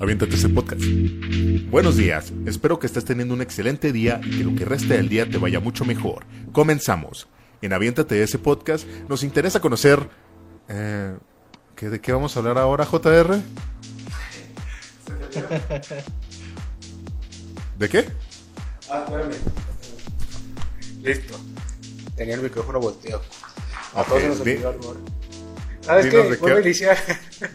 Aviéntate ese podcast. Buenos días, espero que estés teniendo un excelente día y que lo que resta del día te vaya mucho mejor. Comenzamos. En Aviéntate ese podcast nos interesa conocer... Eh, ¿qué, ¿De qué vamos a hablar ahora, JR? ¿De qué? Ah, espérame. Listo. Tenía el micrófono volteado. A todos se nos di- olvidó algo. ¿Sabes qué? Vuelvo a iniciar.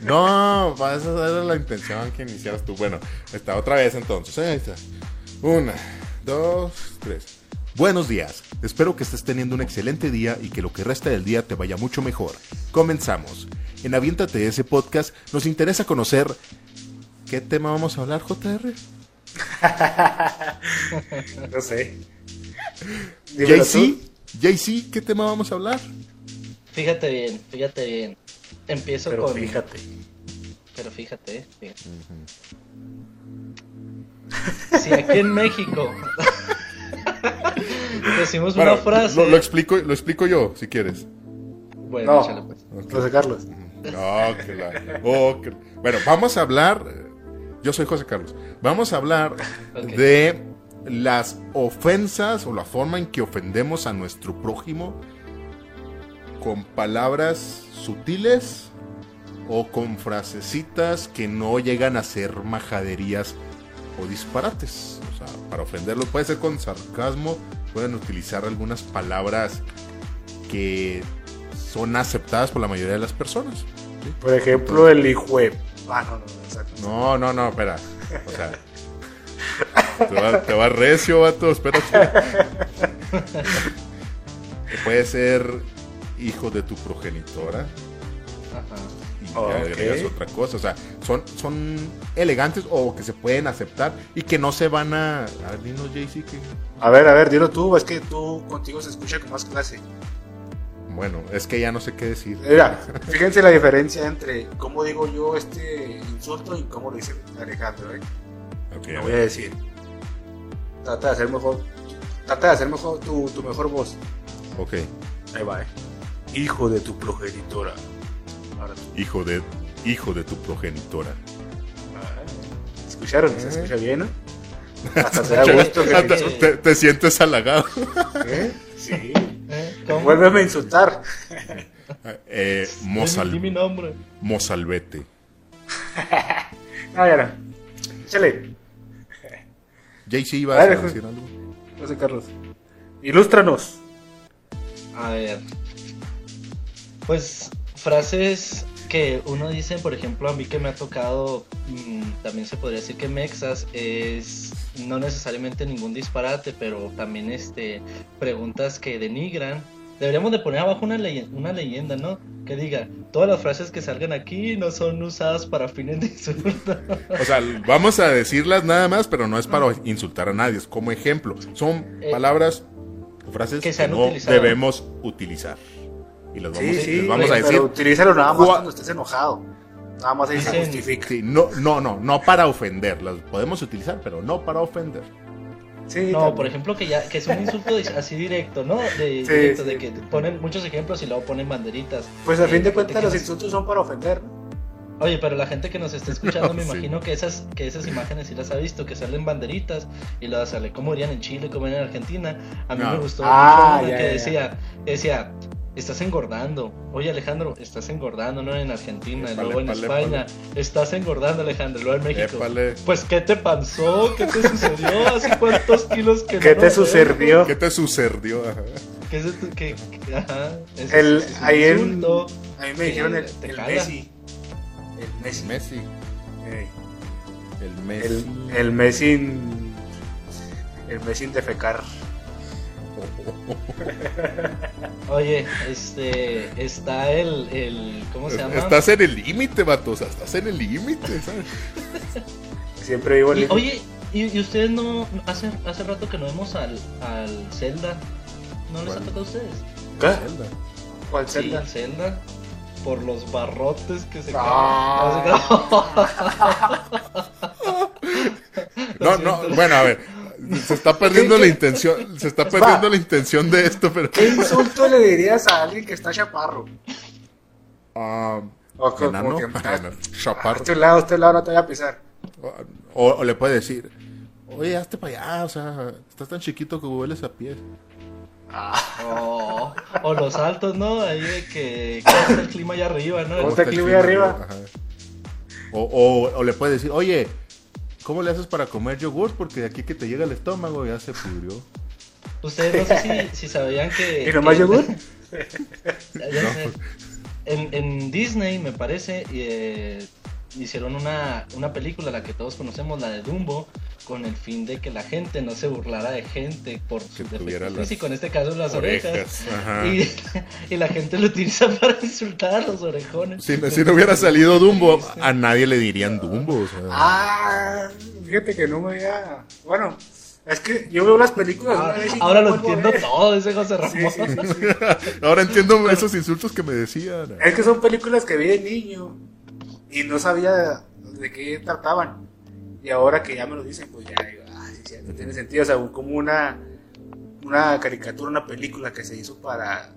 No, esa era la intención que iniciaras tú. Bueno, está otra vez entonces. Ahí está. Una, dos, tres. Buenos días. Espero que estés teniendo un excelente día y que lo que resta del día te vaya mucho mejor. Comenzamos. En Aviéntate ese podcast nos interesa conocer... ¿Qué tema vamos a hablar, JR? No sé. JC. JC, ¿qué tema vamos a hablar? Fíjate bien, fíjate bien. Empiezo Pero con. fíjate. Pero fíjate, eh, fíjate. Si aquí en México decimos Bueno, una frase. lo, lo explico, lo explico yo, si quieres. Bueno, No. échale, pues. José Carlos. No, que la- oh, que- Bueno, vamos a hablar. Yo soy José Carlos. Vamos a hablar de las ofensas o la forma en que ofendemos a nuestro prójimo con palabras sutiles o con frasecitas que no llegan a ser majaderías o disparates. O sea, para ofenderlo puede ser con sarcasmo, pueden utilizar algunas palabras que son aceptadas por la mayoría de las personas. ¿sí? Por ejemplo, el hijo de... Ah, no, no, no. No, no, espera. O sea, te va, te va recio, vato, espérate. Puede ser hijo de tu progenitora Ajá. y le Ok. agregas otra cosa. O sea, son, son elegantes o que se pueden aceptar y que no se van a. A ver, dinos, JC, que. A ver, a ver, dilo tú. Es que tú contigo se escucha con más clase. Bueno, es que ya no sé qué decir. Mira, fíjense la diferencia entre cómo digo yo este insulto y cómo lo dice Alejandro. ¿eh? Ok, Lo voy a decir. Trata de hacer mejor. Trata de hacer mejor tu, tu mejor voz. ok. Ahí va, ¿eh? Hijo de tu progenitora. Hijo de, hijo de tu progenitora. ¿Escucharon? Eh. ¿Se escucha bien, no? Hasta te da gusto que te, te te- te sientes halagado. ¿Eh? Sí. ¿Eh? ¿Cómo? Vuélveme a insultar. Eh, Mozal, mi nombre. Mozalbete. No, ya no. Échale. JC iba A a ver, decir algo. José Carlos. Ilústranos. A ver. Pues frases que uno dice, por ejemplo, a mí que me ha tocado, mm, también se podría decir que mexas, es no necesariamente ningún disparate, pero también este preguntas que denigran. Deberíamos de poner abajo una, una leyenda, ¿no? Que diga, todas las frases que salgan aquí no son usadas para fines de insulto. O sea, vamos a decirlas nada más, pero no es para insultar a nadie, es como ejemplo. Son Eh, palabras frases que no utilizado. debemos utilizar. Y las vamos, Sí, sí. les vamos a pero decir. utilízalo nada más Cua- cuando estés enojado. Nada más ahí se justifica. Sí, no, no, no, no para ofender. Las podemos utilizar, pero no para ofender. Sí, No, también. por ejemplo, que ya que es un insulto de- así directo, ¿no? De, Sí, directo, sí. de que ponen muchos ejemplos y luego ponen banderitas. Pues a Eh, fin de cuentas los nos- insultos son para ofender. ¿no? Oye, pero la gente que nos está escuchando, me Sí. imagino que esas, que esas imágenes sí las ha visto, que salen banderitas y luego sale como irían en Chile, como irían en Argentina. A mí No. me gustó Ah, mucho una ya, que ya. decía, que decía, estás engordando. Oye, Alejandro, estás engordando, no en Argentina, y Épale, luego en épale, España, estás engordando, Alejandro, luego en México. Épale. Pues, ¿qué te pasó? ¿Qué te sucedió? ¿Hace cuántos kilos que ¿Qué no te sucedió? ¿Qué te sucedió? Ajá. ¿Qué es esto? ¿Qué? qué- Ajá. ese El, es- es ahí en, a mí me dijeron el, el. Messi. El Messi. Messi. El Messi. El, el Messi. El Messi de fecar. Oye, este, está el, el, ¿cómo se llama? Estás en el límite, vato. O sea, estás en el límite, ¿sabes? Siempre vivo Y, el oye, ¿y, y ustedes no, hace, hace rato que no vemos al, al Zelda? ¿No les ha tocado a ustedes? ¿Qué? Zelda. ¿Cuál Zelda? Zelda. Por los barrotes que se Ah. caen. No, no, bueno, a ver. Se está perdiendo la intención, se está perdiendo la intención de esto, pero ¿Qué insulto le dirías a alguien que está chaparro? Ah, O enano, como que, ah, chaparro. este lado, este lado no te voy a pisar. O, o le puede decir, oye, hazte para allá, o sea, estás tan chiquito que hueles a pie. O, o los altos, ¿no? Ahí de que, está el clima allá arriba, ¿no? ¿Cómo está el clima ahí arriba? Ajá. O, o, o le puede decir, oye, ¿cómo le haces para comer yogur? Porque de aquí que te llega el estómago ya se pudrió. Ustedes no sé si, si sabían que... ¿Y nomás que- yogur? Sé. En, en Disney, me parece, eh, hicieron una, una película, la que todos conocemos, la de Dumbo, con el fin de que la gente no se burlara de gente por su defecto físico, en este caso las orejas. Y, y la gente lo utiliza para insultar a los orejones. Si, si no hubiera salido Dumbo, a nadie le dirían Dumbo. O sea, Ah, fíjate que no me había. Bueno, es que yo veo las películas. Ah, una vez y ahora no lo entiendo ver. todo, ese José Sí, Ramón. sí, sí, sí. Ahora entiendo esos insultos que me decían. Es que son películas que vi de niño y no sabía de qué trataban. Y ahora que ya me lo dicen, pues ya digo, ah, sí, cierto, tiene sentido. O sea, como una, una caricatura, una película que se hizo para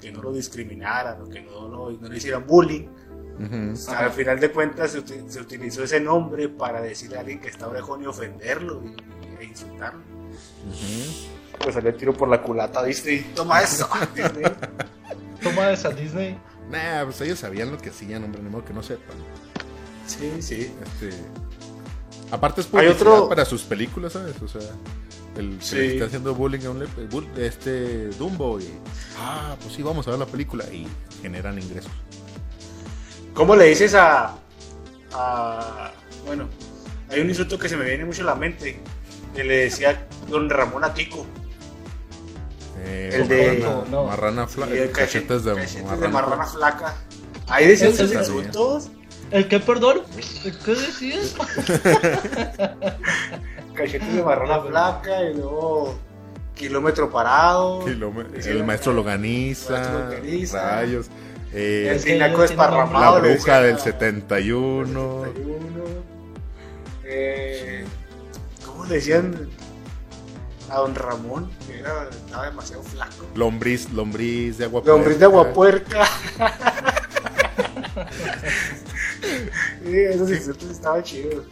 que no lo discriminaran o que no, lo- no le hicieran bullying. Ujú. O sea, al final de cuentas se, uti- se utilizó ese nombre para decirle a alguien que está orejón y ofenderlo y, e insultarlo. Pues salió el tiro por la culata, ¿viste? Toma eso. Disney. Toma esa Disney. Nah, pues ellos sabían lo que hacían, hombre, ni modo que no sepan. Sí, sí. Este, aparte es Hay publicidad otro- para sus películas, ¿sabes? O sea, el que Sí. le está haciendo bullying a un le- este Dumbo y ah, pues sí, vamos a ver la película y generan ingresos. ¿Cómo le dices a, a- Bueno, hay un insulto que se me viene mucho a la mente. Que le decía don Ramón a Kiko. Eh, El de- marrana, no. marrana fla- Y el cachetes de cachetes marrana, marrana flaca. Ahí decían sí. insultos. ¿El qué, perdón? ¿Qué decías? Cachetes de marrana flaca y luego kilómetro parado. Decía- el maestro Loganiza, rayos, eh, El tienen esparramado. la bruja del a- 71, 71. Eh, ¿Cómo le decían a don Ramón? Que era, estaba demasiado flaco. lombriz, lombriz de agua Lombriz de agua puerca. sí, esos insultos estaban chidos.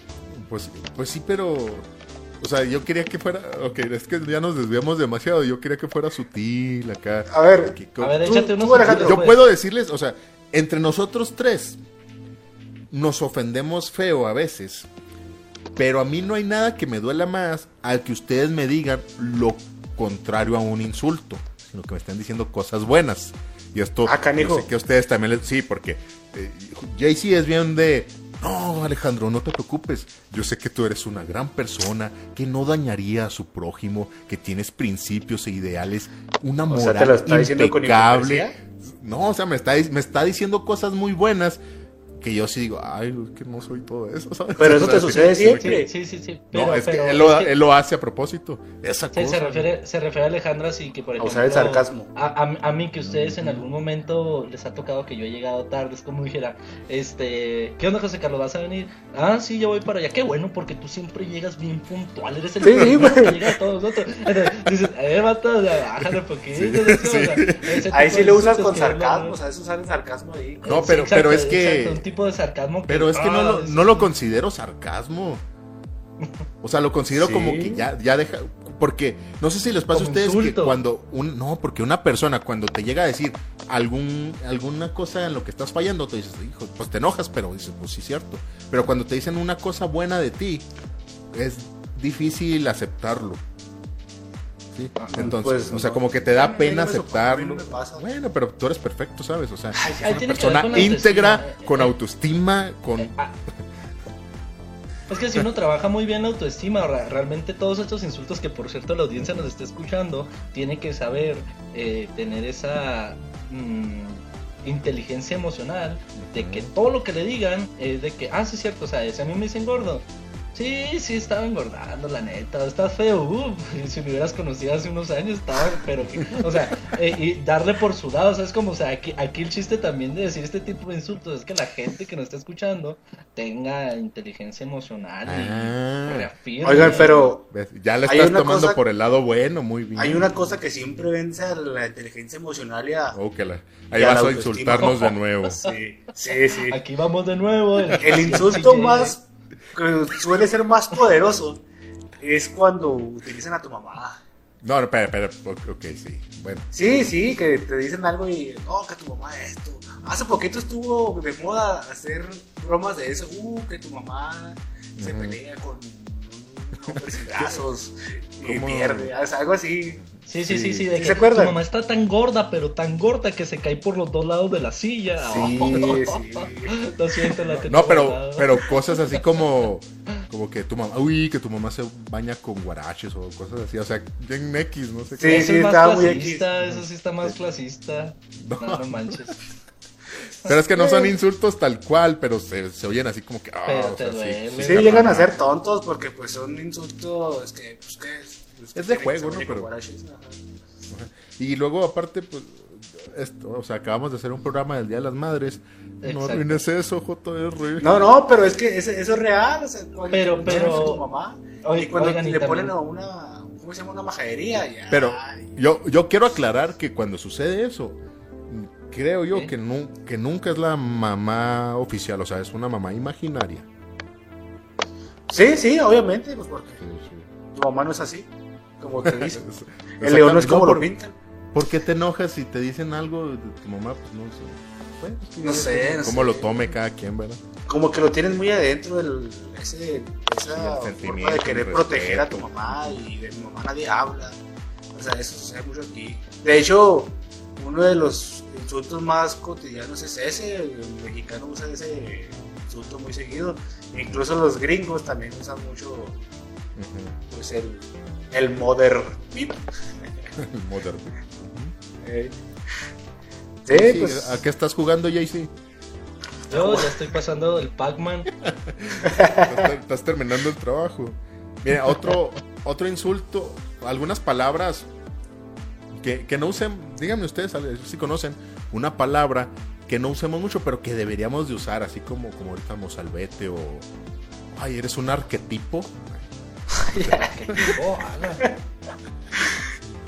Pues, pues sí, pero. O sea, yo quería que fuera. Ok, es que ya nos desviamos demasiado. Yo quería que fuera sutil acá. A ver, que- A ver, Tú- échate tú, unos Alejandro, yo pues. puedo decirles, o sea, entre nosotros tres nos ofendemos feo a veces. Pero a mí no hay nada que me duela más al que ustedes me digan lo contrario a un insulto, sino que me estén diciendo cosas buenas. Y esto, Ah, yo sé que a ustedes también les... Sí, porque eh, JC es bien de... No, Alejandro, no te preocupes. Yo sé que tú eres una gran persona, que no dañaría a su prójimo, que tienes principios e ideales, una O moral sea, ¿te lo está diciendo con impecable. No, o sea, me está, me está diciendo cosas muy buenas que yo sí digo, ay, es que no soy todo eso, ¿sabes? Pero O eso sea, te sí, sucede sí siempre. Sí, sí, sí. no, Pero, es que él lo, es que- él lo hace a propósito. Esa Sí, cosa. se refiere, se refiere a Alejandra así que por A ejemplo usar el sarcasmo. a, a- a mí que ustedes en algún momento les ha tocado que yo he llegado tarde es como dijera este ¿qué onda José Carlos vas a venir? ah sí yo voy para allá qué bueno porque tú siempre llegas bien puntual eres el Sí, primero que llega a todos nosotros Entonces, dices eh vato bájale un poquito Sí, ¿no? O sea, sí. Ahí sí lo usas con sarcasmo, o sea, eso usar el sarcasmo ahí. No, Sí, pero- pero es que- tipo de sarcasmo que- Pero es que no ah, lo, es- no lo considero sarcasmo. O sea, lo considero Sí. como que ya, ya deja. Porque no sé si les pasa a ustedes insulto. que cuando. Un, no, porque una persona cuando te llega a decir algún alguna cosa en lo que estás fallando, te dices, hijo, pues te enojas, pero dices, pues sí, cierto. Pero cuando te dicen una cosa buena de ti, es difícil aceptarlo. ¿Sí? Entonces, pues, o sea, no. como que te da pena no me tocó, a mí acertarlo. no me pasa. Bueno, pero tú eres perfecto, ¿sabes? O sea, Ay, una persona con íntegra, autoestima. con Eh, autoestima, con... Ah. Es que si uno trabaja muy bien la autoestima, realmente todos estos insultos que por cierto la audiencia nos está escuchando, tiene que saber eh, tener esa mm, inteligencia emocional de que todo lo que le digan es de que, ah, sí es cierto, o sea, si a mí me dicen gordo, Sí, sí, estaba engordando, la neta. Estás feo. Uh, si me hubieras conocido hace unos años, estaba. Pero, o sea, eh, y darle por su lado. O sea, es como, o sea, aquí, aquí el chiste también de decir este tipo de insultos es que la gente que nos está escuchando tenga inteligencia emocional y Ah. reafirme. Oigan, pero. Ya le Hay estás tomando cosa- por el lado bueno, muy bien. hay una cosa que siempre vence a la inteligencia emocional y a... Oh, que la- Ahí Y a vas la a insultarnos de nuevo. Sí, sí, sí. Aquí vamos de nuevo. El insulto más que suele ser más poderoso es cuando utilizan a tu mamá. No, no, espera, espera. Ok, sí. Bueno. Sí, sí, que te dicen algo y no, que tu mamá esto. Hace poquito estuvo de moda hacer bromas de eso. Uh, que tu mamá se pelea con un hombre sin brazos y pierde. algo así. Sí, sí, sí, Sí. sí, de ¿Sí que se acuerdan? tu mamá está tan gorda, pero tan gorda que se cae por los dos lados de la silla. Sí, sí. Lo siento, la No, pero, pero cosas así como, como que tu mamá, uy, que tu mamá se baña con guaraches o cosas así, o sea, en X, no sé Sí, qué. Sí, es más estaba muy clasista, X. eso sí está más clasista. No. No, no manches. Pero es que no son insultos tal cual, pero se, se oyen así como que, ah, Pero o te sea, duele. Sí, llegan a ser tontos porque pues son insultos que, pues, que Es de juego, ¿no? Pero-. Y luego aparte, pues, esto, o sea, acabamos de hacer un programa del Día de las Madres. No arruines eso, JR. No, no, pero es que eso, eso es real. O sea, cuando Pero- pero- a tu mamá Oye, y cuando oigan, le ponen a una, ¿cómo se llama? Una majadería. Ya, Pero yo, yo quiero aclarar que cuando sucede eso, creo yo ¿Qué? que, nu- que nunca es la mamá oficial, o sea, es una mamá imaginaria. Sí, sí, obviamente, pues porque tu mamá no es así, como te dicen. El león no es como No, lo por- pintan. ¿Por qué te enojas si te dicen algo de tu mamá? Pues no sé. Bueno, No sé, no Cómo sé. lo tome cada quien, ¿verdad? Como que lo tienes muy adentro, el, ese, esa el forma de querer proteger a tu mamá y de mi mamá nadie habla. O sea, eso sucede mucho aquí. De hecho, uno de los insultos más cotidianos es ese. El mexicano usa ese insulto muy seguido. Incluso los gringos también usan mucho Ujú. pues, el, el mother beep. El modern. Eh, Sí, Sí, pues. ¿A qué estás jugando, JC? Yo ya estoy pasando el Pac-Man. Estás, estás terminando el trabajo. Mira, otro, otro insulto, algunas palabras que, que no usen, díganme ustedes si conocen una palabra que no usemos mucho, pero que deberíamos de usar, así como, como ahorita mozalbete o... Ay, eres un arquetipo.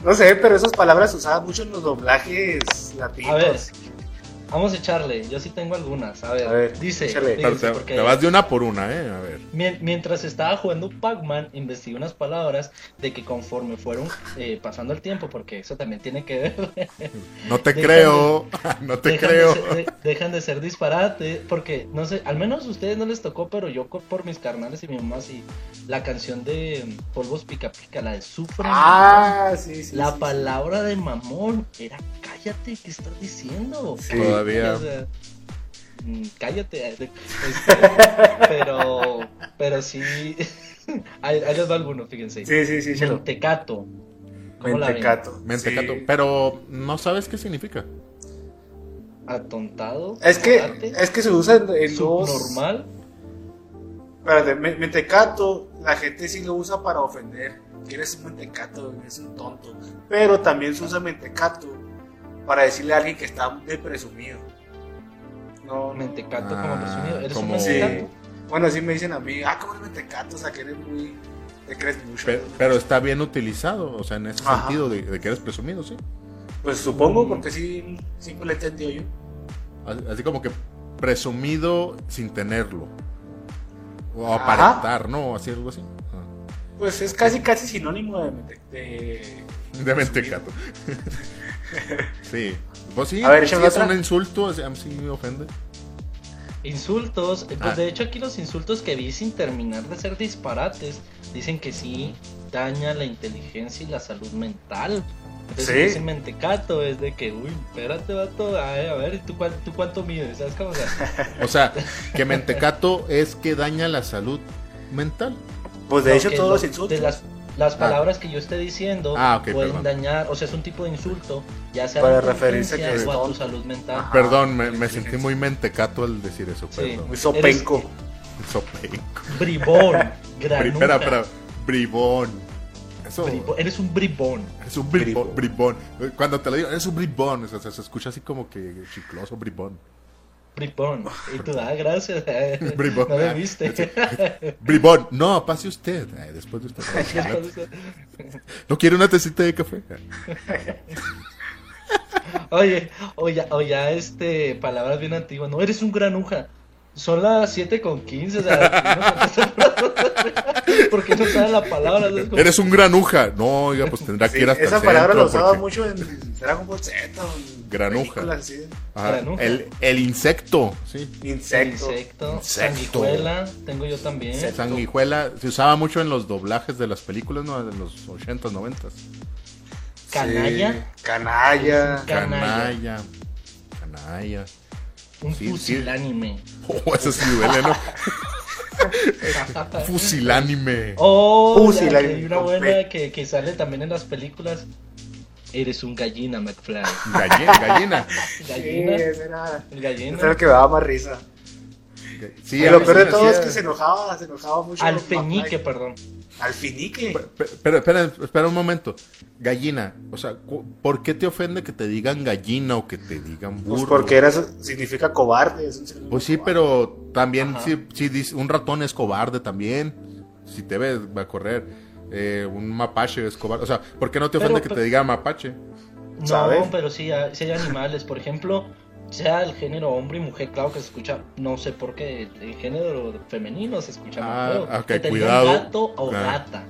No sé, pero esas palabras se usaban mucho en los doblajes latinos. A ver, vamos a echarle. Yo sí tengo algunas. A ver, A ver, dice. échale. Te, porque te vas de una por una, ¿eh? A ver. mien- mientras estaba jugando Pac-Man, investigué unas palabras de que conforme fueron eh, pasando el tiempo, porque eso también tiene que ver. No te Dejan creo, no te dejan creo. De ser, de- dejan de ser disparate, porque no sé, al menos a ustedes no les tocó, pero yo por mis carnales y mi mamá sí, la canción de mm, Polvos Pica Pica, la de Sufre. Ah, sí, sí. la sí, palabra de mamón era cállate, ¿qué estás diciendo? Sí. O sea, mm, cállate. este, pero, pero sí, ahí, ahí les va alguno, fíjense. Sí, sí. Mentecato. ¿Cómo la ven? Mentecato. Mentecato. Sí. Pero no sabes qué significa. Atontado. Es que, es que se usa en, en dos. subnormal. Espérate, me- mentecato, la gente sí lo usa para ofender. Eres un mentecato, eres un tonto. Pero también se usa mentecato para decirle a alguien que está de presumido. No. Mentecato como Ah, presumido. ¿Eres como- un Sí. mentecato? Bueno, así me dicen a mí, ah, ¿cómo eres mentecato? O sea, que eres muy. Te crees mucho. Pe- Pero, está bien utilizado, o sea, en ese Ajá. sentido de, de que eres presumido, sí. Pues supongo, porque sí, siempre lo he entendido yo. Así, así como que presumido sin tenerlo. O Ajá. aparentar, ¿no? Así algo así. Ah. Pues es casi, casi sinónimo de. mente- de... De mentecato. sí. Pues sí, A ver, sí échame es un insulto, sí me ofende. Insultos, eh, pues Ah. de hecho aquí los insultos que vi sin terminar de ser disparates dicen que sí daña la inteligencia y la salud mental. Entonces Sí. dicen mentecato es de que, uy, espérate, vato, ay, a ver, ¿tú, cuán- ¿tú cuánto mides? ¿Sabes cómo? O sea, O sea, que mentecato es que daña la salud mental. Pues de hecho, todos lo- los insultos. De las, las palabras que yo esté diciendo Ah, ok, pueden perdón. dañar, o sea, es un tipo de insulto, ya sea Para referirse a que es a tu salud mental. Ajá. Perdón, me, me sentí muy mentecato al decir eso, Sí. perdón. Muy sopenco. Sopenco. Bribón. Espera, espera. Bribón. Eso. Bribo- Eres un bribón. Es un bribón, bribón. Cuando te lo digo, eres un bribón. O sea, se, se escucha así como que chicloso, bribón. Bribón. Y tú, ah, gracias. Bribón. No me viste. Bribón. No, pase usted. Ay, después de usted. ¿No quiere una tacita de café? Oye, o ya, o ya este, palabras bien antiguas. No, eres un granuja. Son las 7 con 15, o sea, no ¿por qué no sabe la palabra? Como- Eres un granuja. No, oiga, pues tendrá que Sí, ir hasta esa el palabra centro la usaba porque- mucho en Dragon Ball Z. Granuja. el, el insecto, sí. Insecto. Insecto. Insecto. Sanguijuela, tengo yo también. Insecto. Sanguijuela se usaba mucho en los doblajes de las películas, ¿no? De los 80s, 90s. Canalla. Sí, Canalla. Canalla. Canalla. Canalla. Un Sí, sí. fusilánime. Oh, eso sí duele, ¿no? Fusilánime. Oh, Fusilánime, hay una buena que, que sale también en las películas. Eres un gallina, McFly. Gallina. Gallina. Sí, Gallina. ese era, El ese era gallina. el que me daba más risa. Sí, lo peor de todo es que se enojaba, se enojaba mucho. Alfeñique, McFly. perdón. Alfinique. Pe- Pero espera, espera un momento. Gallina, o sea, ¿por qué te ofende que te digan gallina o que te digan burro? Pues porque era, significa cobarde. Es un Pues sí, cobarde. pero también si, si dice- un ratón es cobarde también. Si te ves, va a correr. Eh, un mapache es cobarde. O sea, ¿por qué no te ofende Pero- que pero- te diga mapache? No, ¿Sabe? pero sí, hay- sí hay animales. Por ejemplo, sea el género hombre y mujer, claro que se escucha, no sé por qué, el género femenino se escucha más Ah, feo. ok, que te cuidado. digan gato o Ah. gata.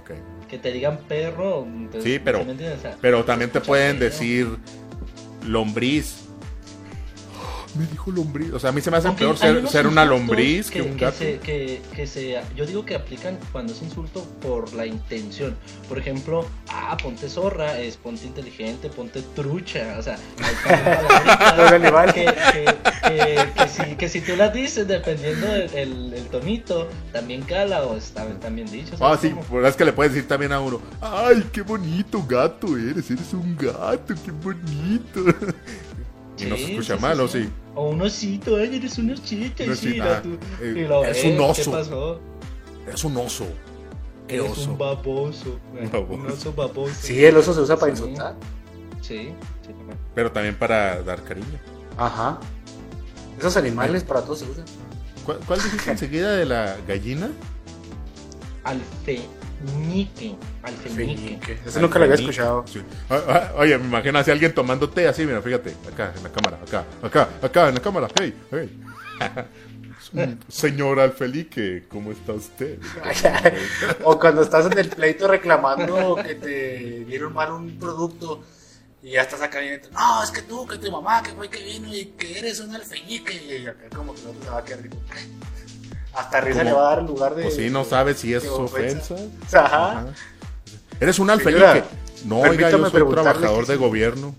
Ok. Que te digan perro. entonces, Sí, pero- Pero también te pueden feo. decir lombriz. Me dijo lombriz. O sea, a mí se me hace Aunque peor ser, una lombriz que, un gato. se, que, que se, yo digo que aplican cuando es insulto por la intención. Por ejemplo, ah, ponte zorra, es ponte inteligente, ponte trucha. O sea, hay que, que, que, que si, que si tú las dices, dependiendo del el, el tonito, también cala o está también dicho. Ah, ¿sabes sí, por es que le puedes decir también a uno, ay, qué bonito gato eres, eres un gato, qué bonito. Y no se Sí, escucha sí, mal, sí, ¿o sí. sí? O un osito, ay, eres un osito, y sí, ah, tú- eh, lo es ves, un oso. ¿Qué pasó? Es un oso. ¿Qué Eres oso? un baboso. Un baboso. Un oso baboso. Sí, el oso se usa para Sí. insultar. Sí, sí. Pero también para dar cariño. Ajá. Esos animales para todos se usan. ¿Cuál, cuál dijiste enseguida de la gallina? Alfeñique. Alfeñique. Ese nunca lo había escuchado. Sí. Ah, ah, Oye, me imagino así alguien tomando té así, mira, fíjate, acá en la cámara, acá, acá, acá en la cámara, hey, hey. Señor Alfelique, ¿cómo está usted? O cuando estás en el pleito reclamando que te dieron mal un producto y ya estás acá viendo, no, es que tú, que tu mamá, que fue que vino y que eres un alfeñique. Y acá como que no te va a quedar rico. Hasta risa ¿Cómo? le va a dar en lugar de. Pues sí, no sabes si es de ofensa. Ajá. Ajá. Eres un alfelique. No, oiga, yo soy trabajador de sí. gobierno.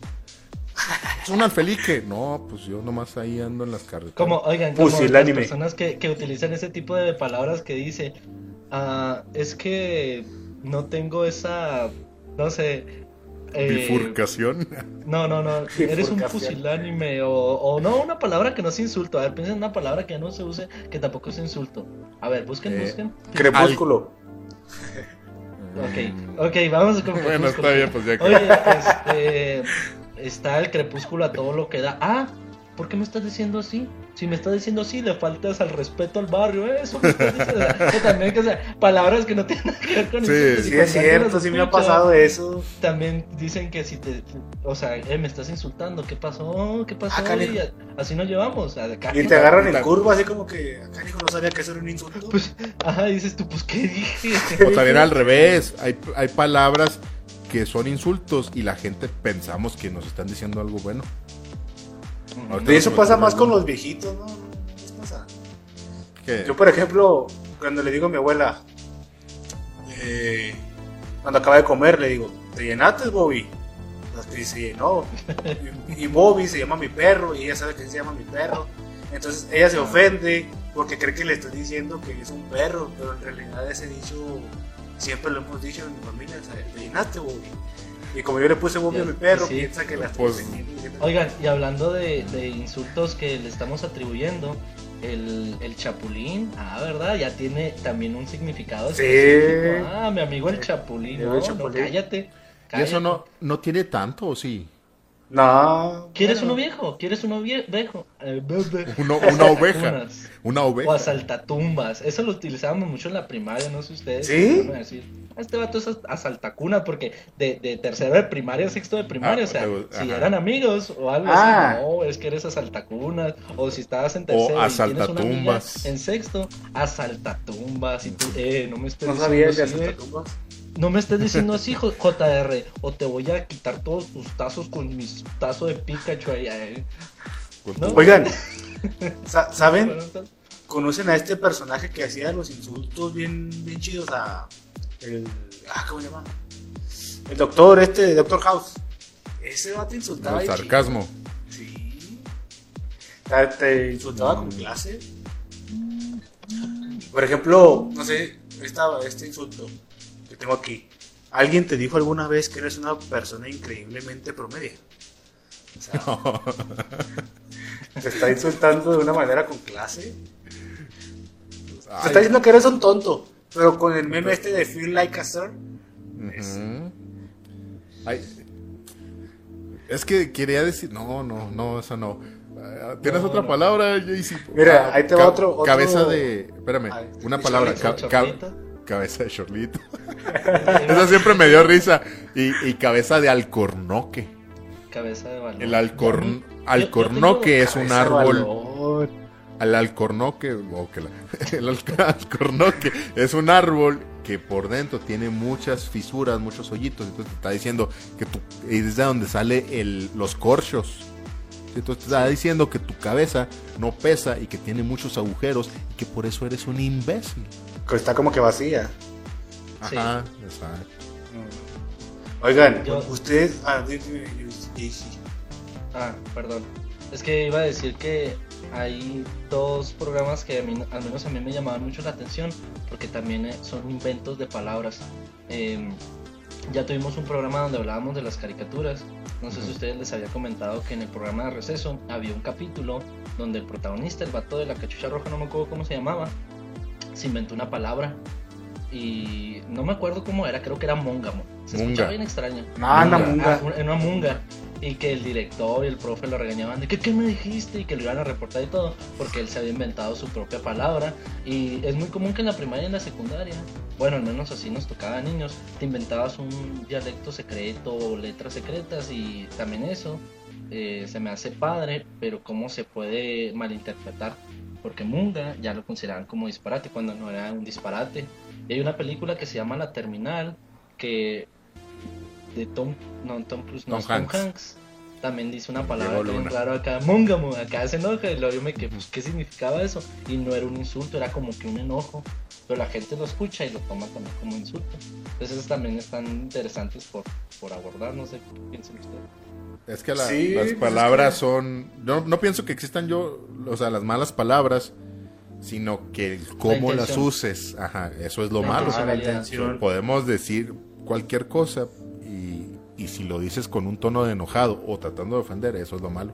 Es un alfelique. No, pues yo nomás ahí ando en las carreteras. Como, oigan, como las Pusilánime. personas que, que utilizan ese tipo de palabras que dice, ah, es que no tengo esa, no sé, eh, Bifurcación. no, no, no, eres un pusilánime o, o no, una palabra que no es insulto, a ver, piensen en una palabra que no se use, que tampoco es insulto. A ver, busquen, Eh, busquen. Crepúsculo. Ok, ok, vamos con Bueno, crepúsculo. está bien, pues ya que. Oye, este, está el crepúsculo a todo lo que da. Ah, ¿por qué me estás diciendo así? Si me estás diciendo así, le faltas al respeto al barrio, ¿eh? eso me estás diciendo. O sea, también, que, o sea, palabras que no tienen nada que ver con Sí, insultos y Sí, es cierto, sí me ha pasado eso. También dicen que si te, o sea, eh, me estás insultando, ¿qué pasó? ¿Qué pasó? Ah, canijo. Y a- así nos llevamos. acá. Y te agarran en curva, así como que acá dijo no sabía que eso era un insulto. Pues, ajá, dices tú, pues, ¿qué dije? O también al revés. Hay, hay palabras que son insultos y la gente pensamos que nos están diciendo algo bueno. Ahorita Y eso pasa más con los viejitos, ¿no? ¿Qué pasa? ¿Qué? Yo, por ejemplo, cuando le digo a mi abuela, eh, cuando acaba de comer, le digo, ¿te llenaste, Bobby? Y se llenó. Y, y Bobby se llama mi perro, y ella sabe que se llama mi perro. Entonces ella se ofende porque cree que le estoy diciendo que es un perro, pero en realidad ese dicho siempre lo hemos dicho en mi familia, ¿te llenaste, Bobby? Y como yo le puse Bobby a mi perro, Sí. piensa que la estoy Pues- Oigan, y hablando de, de insultos que le estamos atribuyendo, El, el chapulín, ah, ¿verdad? Ya tiene también un significado. Sí. específico. Ah, mi amigo el chapulín. El No, no, chapulín. cállate. ¿Y cállate. eso no, no tiene tanto o sí? No. ¿Quieres bueno. uno viejo? ¿Quieres uno vie- viejo? Eh, Uno- una oveja. Una O oveja. asaltatumbas. Eso lo utilizábamos mucho en la primaria, no sé ustedes. ¿Sí? Van a decir, este vato es asaltacuna porque de, de tercero de primaria a sexto de primaria, Ah, o sea, te- si eran amigos o algo Ah. así, no, es que eres asaltacunas. O si estabas en tercero y tienes una amiga asaltatumbas. en sexto, asaltatumbas. Y tú, eh, no me estés No sabía de así, eh. asaltatumbas. No me estés diciendo así, JR, o te voy a quitar todos tus tazos con mis tazos de Pikachu ahí. eh. No. Oigan, sa- ¿saben? ¿Conocen a este personaje que hacía los insultos bien, bien chidos a. El, ah, ¿Cómo se llama? El doctor, este, Doctor House. Ese vato insultaba. El sarcasmo. chido. Sí. Te, te insultaba con clase. Por ejemplo, no sé, esta, este insulto tengo aquí. ¿Alguien te dijo alguna vez que eres una persona increíblemente promedio? O sea, te está insultando de una manera con clase. Te está diciendo que eres un tonto. Pero con el meme este de Feel Like a Sir. Ay, Es que quería decir. No, no, no, eso no. Ah, ¿Tienes No, otra no. palabra, Jaycee? Mira, Ah, ahí te va otro- otro- Cabeza de. Espérame, Ay, una palabra. ca-. cabeza de chorlito. Eso siempre me dio risa. Y, y cabeza de alcornoque. Cabeza de balón. El alcorn- Yo- yo- yo alcornoque es un árbol. Al alcornoque, o que la- el alc- alcornoque es un árbol que por dentro tiene muchas fisuras, muchos hoyitos. Entonces te está diciendo que tu, es de donde sale el, los corchos. Entonces te está diciendo que tu cabeza no pesa y que tiene muchos agujeros y que por eso eres un imbécil. Que está como que vacía. Sí. Ajá, exacto. Oigan, Yo- ustedes. Ah. Ah, perdón. Es que iba a decir que hay dos programas que a mí, al menos a mí me llamaban mucho la atención porque también eh, son inventos de palabras. Eh, ya tuvimos un programa donde hablábamos de las caricaturas. No sé si ustedes les había comentado que en el programa de receso había un capítulo donde el protagonista, el vato de la cachucha roja, no me acuerdo cómo se llamaba, se inventó una palabra. Y no me acuerdo cómo era, creo que era mongamo. Se Munga. escuchaba bien extraño. Ah, una Munga. munga. Ah, una munga. Y que el director y el profe lo regañaban de que qué me dijiste y que lo iban a reportar y todo, porque él se había inventado su propia palabra. Y es muy común que en la primaria y en la secundaria, bueno, al menos así nos tocaba a niños, te inventabas un dialecto secreto o letras secretas y también eso eh, se me hace padre, pero cómo se puede malinterpretar. Porque Munga ya lo consideraban como disparate cuando no era un disparate. Y hay una película que se llama La Terminal, que de Tom, no, Tom Cruise, no, Tom es Tom Hanks. Hanks. También dice una palabra que raro acá, Mungamo, acá se enoja y luego yo me quedé, pues, ¿qué significaba eso? Y no era un insulto, era como que un enojo, pero la gente lo escucha y lo toma también como insulto. Entonces esos también están interesantes por, por abordar, no sé qué piensan ustedes. Es que la- Sí, las pues es palabras que- son. No, no pienso que existan yo, o sea, las malas palabras, sino que el cómo las uses. Ajá, eso es lo La malo. La intencionalidad. intención. Podemos decir cualquier cosa y, y si lo dices con un tono de enojado o tratando de ofender, eso es lo malo.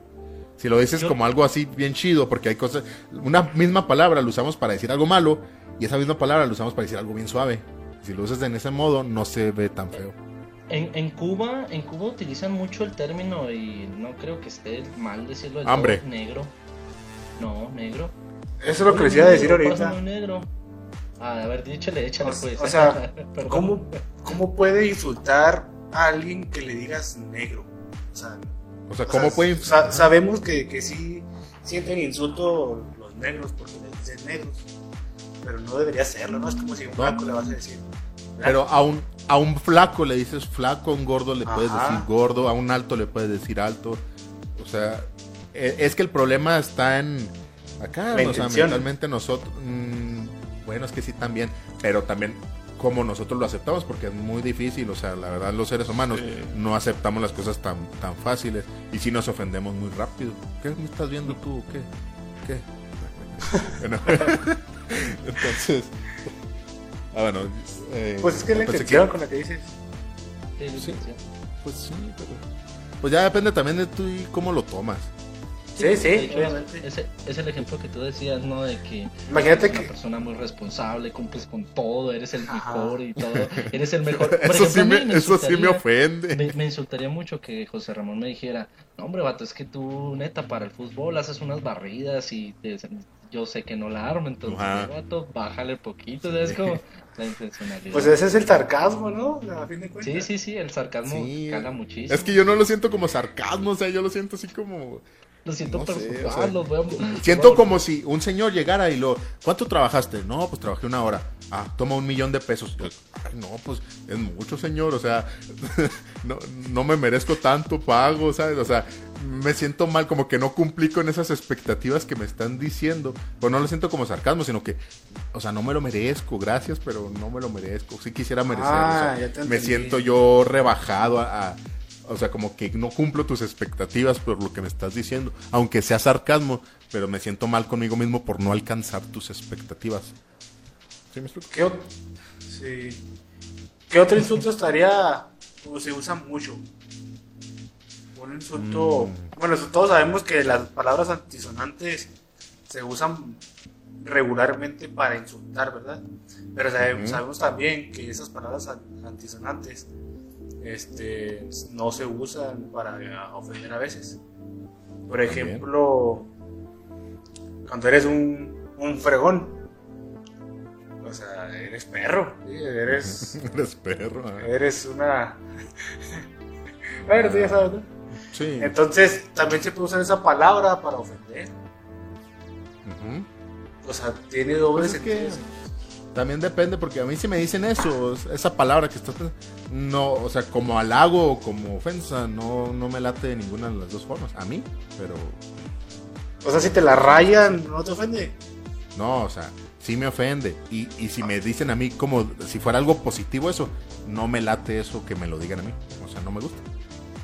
Si lo dices Yo- como algo así bien chido, porque hay cosas, una misma palabra la usamos para decir algo malo y esa misma palabra la usamos para decir algo bien suave. Si lo usas en ese modo, no se ve tan feo. En, en Cuba, en Cuba utilizan mucho el término y no creo que esté mal decirlo todo, negro. No, negro. Eso es lo que les iba a decir Negro, ahorita. un negro. Ah, a ver, díchale, échale O, pues. o sea. ¿cómo, ¿cómo puede insultar a alguien que le digas negro? O sea, O sea, o ¿cómo sea, puede sa- sabemos que, que sí sienten insulto los negros porque les dicen negros. Pero no debería serlo, ¿no? Es como si a un No. blanco le vas a decir. Pero a un, a un flaco le dices flaco, a un gordo le puedes Ajá. decir gordo, a un alto le puedes decir alto. O sea, es que el problema está en acá, o sea, mentalmente nosotros, mm, bueno, es que sí también, pero también como nosotros lo aceptamos, porque es muy difícil, o sea, la verdad los seres humanos Sí. no aceptamos las cosas tan, tan fáciles y si nos ofendemos muy rápido. ¿Qué me estás viendo tú? ¿Qué? ¿Qué? Bueno, entonces, ah, bueno, eh, Pues es que es la intención con la que dices. Sí, Sí. Pues sí, pero. Pues ya depende también de tú y cómo lo tomas. Sí, sí, De hecho, obviamente. Ese es el ejemplo que tú decías, ¿no? De que Imagínate eres que- una persona muy responsable, cumples con todo, eres el Ajá. mejor y todo, eres el mejor. Por Eso sí, ejemplo, me, eso sí me ofende. Me, me insultaría mucho que José Ramón me dijera, no hombre, vato, es que tú neta para el fútbol haces unas barridas y te- yo sé que no la armo, entonces, Ajá. vato, bájale poquito, ¿sabes? Como la intencionalidad. Pues ese es el sarcasmo, ¿no? A fin de cuentas. Sí, sí, sí, el sarcasmo Sí. cala muchísimo. Es que yo no lo siento como sarcasmo, o sea, yo lo siento así como... Lo siento no sé, personal, o sea, lo voy a- Siento como si un señor llegara y lo... ¿Cuánto trabajaste? No, pues trabajé una hora. Ah, toma un millón de pesos. Yo, Ay, no, pues es mucho, señor. O sea, no, no me merezco tanto pago, ¿sabes? O sea, me siento mal, como que no cumplí con esas expectativas que me están diciendo. Pues no lo siento como sarcasmo, sino que, o sea, no me lo merezco, gracias, pero no me lo merezco. Sí quisiera merecer. Ah, o sea, me siento yo rebajado a, a- o sea, como que no cumplo tus expectativas por lo que me estás diciendo, aunque sea sarcasmo, pero me siento mal conmigo mismo por no alcanzar tus expectativas. ¿Sí me explico? ¿Qué, sí. ¿Qué otro insulto estaría o se usa mucho? Un insulto. Mm. Bueno, todos sabemos que las palabras antisonantes se usan regularmente para insultar, ¿verdad? Pero sabemos también que esas palabras an- antisonantes este, no se usan para ofender a veces. Por También. ejemplo, cuando eres un, un fregón, o sea, eres perro, ¿sí? eres, Eres perro. ¿eh? eres una... bueno, tú ya sabes, ¿no? Sí. Entonces, también se puede usar esa palabra para ofender. O sea, tiene doble Pues es que- sentido. También depende, porque a mí si me dicen eso, esa palabra que pensando, no, o sea, como halago o como ofensa, no, no me late de ninguna de las dos formas. A mí, pero O sea, si te la rayan, ¿no te ofende? no, o sea, sí me ofende. Y, y si me dicen a mí como si fuera algo positivo eso, no me late eso que me lo digan a mí. O sea, no me gusta.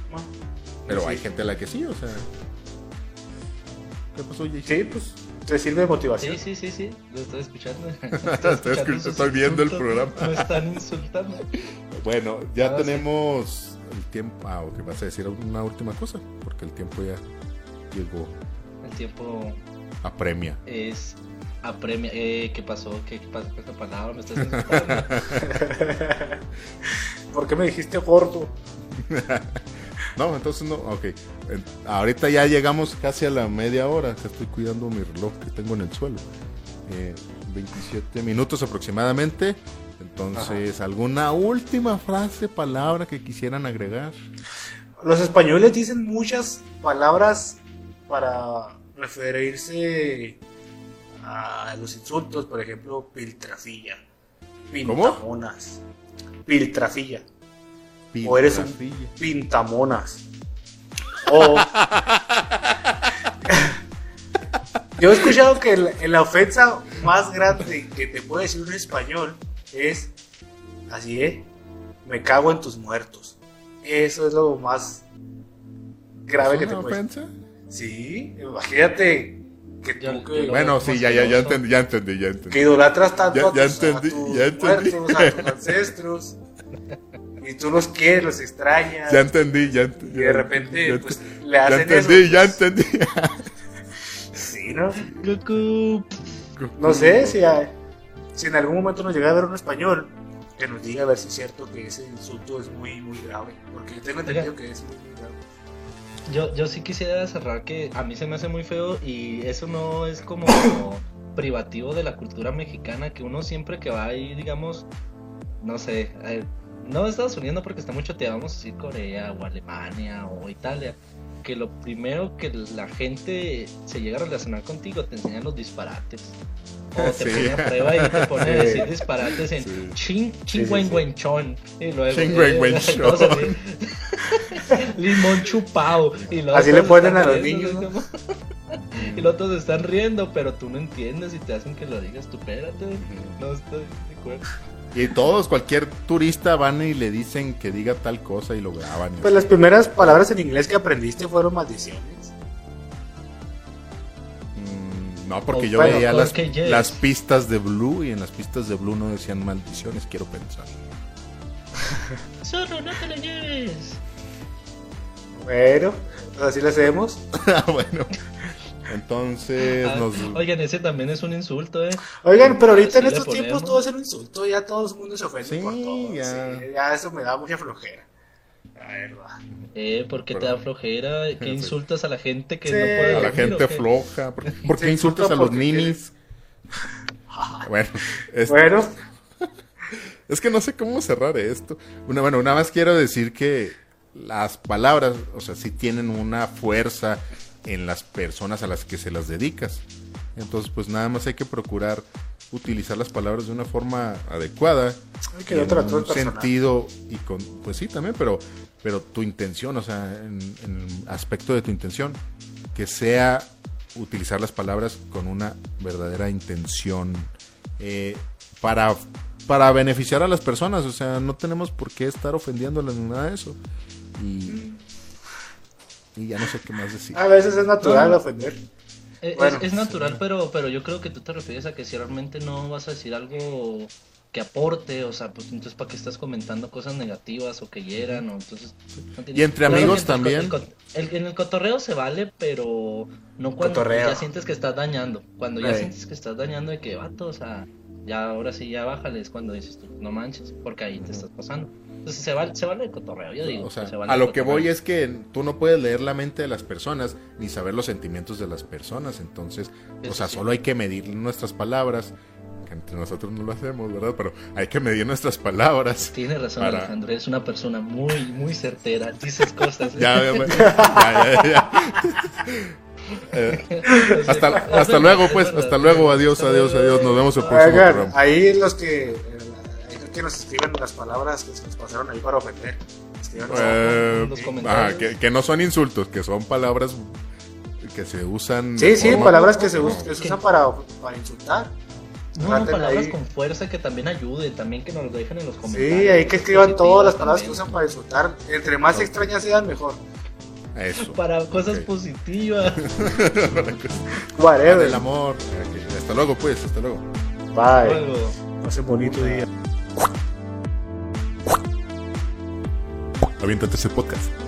Bueno, Pero sí. hay gente a la que sí, o sea. ¿Qué pasó, Jay? Sí, pues te sirve de motivación. Sí, sí, sí, sí, lo estoy escuchando. Estoy viendo el programa. Me están insultando. Bueno, ya Ah, sí. tenemos el tiempo. Ah, ok, vas a decir una última cosa, porque el tiempo ya llegó El tiempo apremia. es apremia. Eh, ¿Qué pasó? ¿Qué, qué pasó con esta palabra? Me estás insultando. ¿Por qué me dijiste gordo? No, entonces no, ok. Ahorita ya llegamos casi a la media hora, que estoy cuidando mi reloj que tengo en el suelo. Eh, 27 minutos aproximadamente. Entonces, ¿alguna última frase, palabra que quisieran agregar? Los españoles dicen muchas palabras para referirse a los insultos, por ejemplo, piltrafilla, pintamonas, piltrafilla, O eres un- pintamonas. O yo he escuchado que la, la ofensa más grande que te puede decir un español es así, ¿eh? Me cago en tus muertos. Eso es lo más grave ¿Es que te puede ofensa? Sí, imagínate que Yo- tú que, Bueno, sí, ya, ya, ya entendí, ya entendí, ya entendí. que idolatras tanto Ya- a, ya tus, entendí, a tus ya entendí. muertos, a tus ancestros, y tú los quieres, los extrañas, Ya entendí, ya entendí. y de repente ya pues, le hacen ya entendí, eso. ya pues, entendí. Sí, ¿no? Cucú. No sé si, si en algún momento nos llega a ver un español que nos diga a ver si es cierto que ese insulto es muy, muy grave, porque yo tengo entendido que es muy, muy grave. Yo, yo sí quisiera cerrar que a mí se me hace muy feo y eso no es como privativo de la cultura mexicana, que uno siempre que va ahí, digamos, no sé, eh, no Estados Unidos no, porque está mucho te vamos a decir Corea o Alemania o Italia, que lo primero que la gente se llega a relacionar contigo te enseñan los disparates. O te Sí. pone a prueba y te pone a decir disparates en Sí. chin, Sí, chin, sí, buen, sí. buen chon. Y luego, cosas así. Limón chupado. Y Así le ponen a los niños, como- y los otros están riendo, pero tú no entiendes y te hacen que lo digas. Tú espérate. No estoy de acuerdo. Y todos, cualquier turista van y le dicen que diga tal cosa y lo graban. y Pues las primeras palabras en inglés que aprendiste fueron maldiciones. Mm, No, porque O yo bueno, veía con las, que yes. las pistas de Blue y en las pistas de Blue no decían maldiciones, quiero pensar. Zorro, no te lo lleves. Bueno, pues así lo hacemos. Ah, bueno, Entonces Ah, nos... Oigan, ese también es un insulto, ¿eh? Oigan, pero ahorita en estos tiempos todo es un insulto, ya todo el mundo se ofende Sí, por todo. ya. sí, ya eso me da mucha flojera. La verdad. Eh, ¿por qué te da flojera? ¿Qué Sí. insultas a la gente que Sí. no puede A la dormir, gente floja. ¿Por, por qué insultas a los ninis? Bueno, es, Bueno, es que no sé cómo cerrar esto. Una, bueno, nada más quiero decir que las palabras, o sea, sí tienen una fuerza en las personas a las que se las dedicas. Entonces, pues nada más hay que procurar utilizar las palabras de una forma adecuada. Ay, que y en un sentido y con, pues sí también, pero, pero tu intención, o sea, en, en el aspecto de tu intención, que sea utilizar las palabras con una verdadera intención eh, para, para beneficiar a las personas, o sea, no tenemos por qué estar ofendiéndolas ni nada de eso. Y, y ya no sé qué más decir. a veces es natural No. ofender. Es, Bueno, es natural, pero, pero yo creo que tú te refieres a que si realmente no vas a decir algo que aporte, o sea, pues entonces para qué estás comentando cosas negativas o que hieran, o entonces... no tiene- Y entre Claro amigos también. el co- el- en el cotorreo se vale, pero no cuando Cotorreo. ya sientes que estás dañando. Cuando ya sientes que estás dañando de que, vato, o sea, ya ahora sí, ya bájale, es cuando dices tú, no manches, porque ahí te estás pasando. Entonces se vale, se vale el cotorreo, yo digo. O sea, se vale a lo que voy es que tú no puedes leer la mente de las personas ni saber los sentimientos de las personas. Entonces, o Eso sea, sí. solo hay que medir nuestras palabras. Que entre nosotros no lo hacemos, ¿verdad? Pero hay que medir nuestras palabras. Tienes razón, Para- Alejandro, eres una persona muy, muy certera, dices cosas. Ya, ya, ya, ya, ya. Eh, hasta, hasta luego, es pues. Hasta luego. Adiós, adiós, adiós. Nos vemos el próximo Oigan, programa. ahí los que, eh, los que nos escriben las palabras que se nos pasaron ahí para ofender. Eh, ajá, que, que no son insultos, que son palabras que se usan. Sí, sí, forma- palabras que se, como- us- que se usan para, para insultar. No, Traten palabras ahí. con fuerza que también ayuden, también que nos lo dejen en los comentarios. Sí, ahí que escriban todas las palabras que también. usan para insultar. Entre más extrañas sean, mejor. Eso. Para cosas positivas. Whatever. El amor. Ok, Hasta luego, pues. Hasta luego. Bye. Luego. Pasen bonito día. Aviéntate ese podcast.